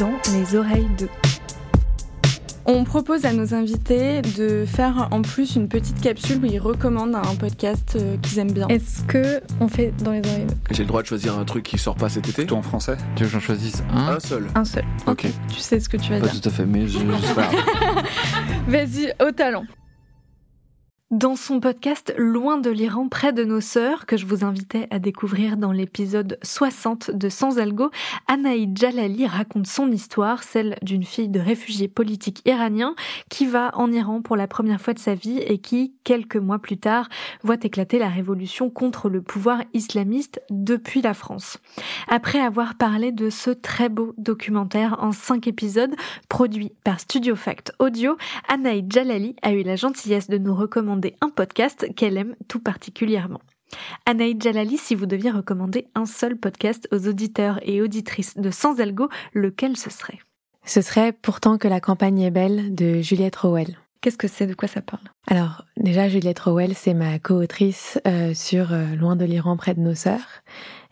dans les oreilles de. On propose à nos invités de faire en plus une petite capsule où ils recommandent un podcast euh, qu'ils aiment bien. Est-ce que on fait dans les oreilles de J'ai le droit de choisir un truc qui sort pas cet été? Tout en français Tu veux que j'en choisisse un? Un seul. Un seul. Ok. Tu sais ce que tu vas Pas dire. tout à fait, mais je, je sais pas. Vas-y, au talent. Dans son podcast Loin de l'Iran, près de nos sœurs, que je vous invitais à découvrir dans l'épisode 60 de Sans Algo, Anaïd Jalali raconte son histoire, celle d'une fille de réfugié politique iranien qui va en Iran pour la première fois de sa vie et qui, quelques mois plus tard, voit éclater la révolution contre le pouvoir islamiste depuis la France. Après avoir parlé de ce très beau documentaire en cinq épisodes, produit par Studio Fact Audio, Anaïd Jalali a eu la gentillesse de nous recommander un podcast qu'elle aime tout particulièrement. Anaïd Jalali, si vous deviez recommander un seul podcast aux auditeurs et auditrices de Sans Algo, lequel ce serait? Ce serait Pourtant que la campagne est belle de Juliette Rowell. Qu'est-ce que c'est? De quoi ça parle? Alors, déjà, Juliette Rowell, c'est ma co-autrice euh, sur euh, Loin de l'Iran, près de nos sœurs.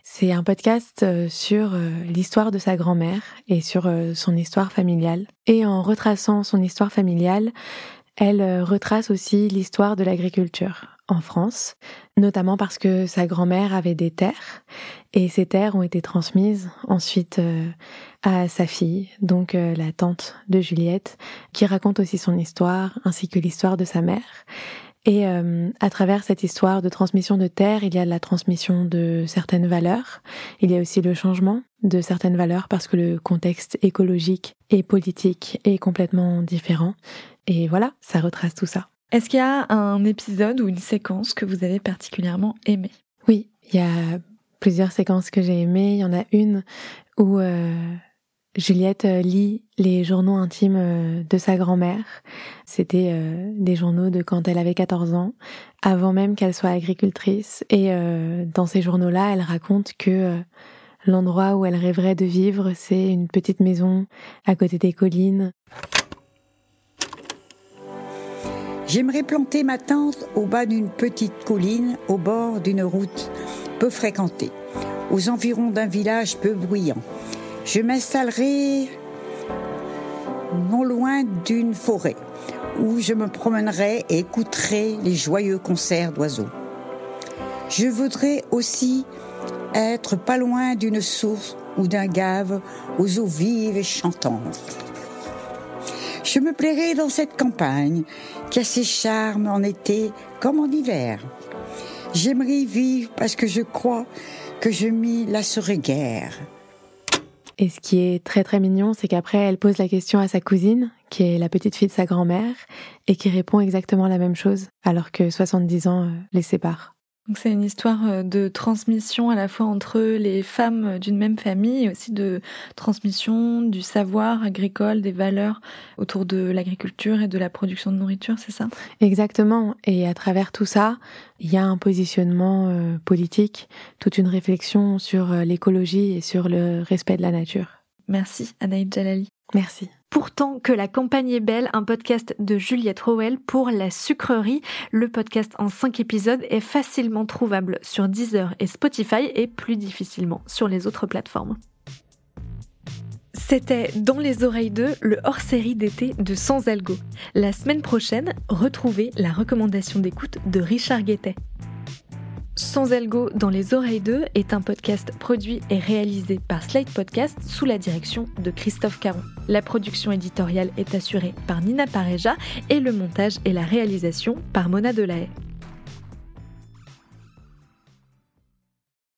C'est un podcast euh, sur l'histoire de sa grand-mère et sur son histoire familiale. Et en retraçant son histoire familiale, elle euh, retrace aussi l'histoire de l'agriculture en France, notamment parce que sa grand-mère avait des terres et ces terres ont été transmises ensuite euh, à sa fille, donc euh, la tante de Juliette, qui raconte aussi son histoire ainsi que l'histoire de sa mère. Et euh, à travers cette histoire de transmission de terre, il y a la transmission de certaines valeurs. Il y a aussi le changement de certaines valeurs parce que le contexte écologique et politique est complètement différent. Et voilà, ça retrace tout ça. Est-ce qu'il y a un épisode ou une séquence que vous avez particulièrement aimé Oui, il y a plusieurs séquences que j'ai aimées. Il y en a une où euh, Juliette euh, lit les journaux intimes euh, de sa grand-mère. C'était euh, des journaux de quand elle avait 14 ans, avant même qu'elle soit agricultrice. Et dans ces journaux-là, elle raconte que l'endroit où elle rêverait de vivre, c'est une petite maison à côté des collines. J'aimerais planter ma tente au bas d'une petite colline, au bord d'une route peu fréquentée, aux environs d'un village peu bruyant. Je m'installerai non loin d'une forêt, où je me promènerai et écouterai les joyeux concerts d'oiseaux. Je voudrais aussi être pas loin d'une source ou d'un gave aux eaux vives et chantantes. Je me plairai dans cette campagne qui a ses charmes en été comme en hiver. J'aimerais vivre parce que je crois que je m'y lasserai guère. Et ce qui est très très mignon, c'est qu'après, elle pose la question à sa cousine, qui est la petite fille de sa grand-mère, et qui répond exactement la même chose, alors que 70 ans euh, les séparent. Donc c'est une histoire euh, de transmission à la fois entre les femmes d'une même famille et aussi de transmission du savoir agricole, des valeurs autour de l'agriculture et de la production de nourriture, c'est ça? Exactement. Et à travers tout ça, il y a un positionnement euh, politique, toute une réflexion sur euh, l'écologie et sur le respect de la nature. Merci Anaïd Jalali. Merci. Pourtant que la campagne est belle, un podcast de Juliette Rowell pour la sucrerie. Le podcast en 5 épisodes est facilement trouvable sur Deezer et Spotify et plus difficilement sur les autres plateformes. C'était Dans les oreilles d'eux, le hors-série d'été de Sans Algo. La semaine prochaine, retrouvez la recommandation d'écoute de Richard Guettet. Sans Algo dans les oreilles d'eux est un podcast produit et réalisé par Slate Podcast sous la direction de Christophe Caron. La production éditoriale est assurée par Nina Pareja et le montage et la réalisation par Mona Delahaye.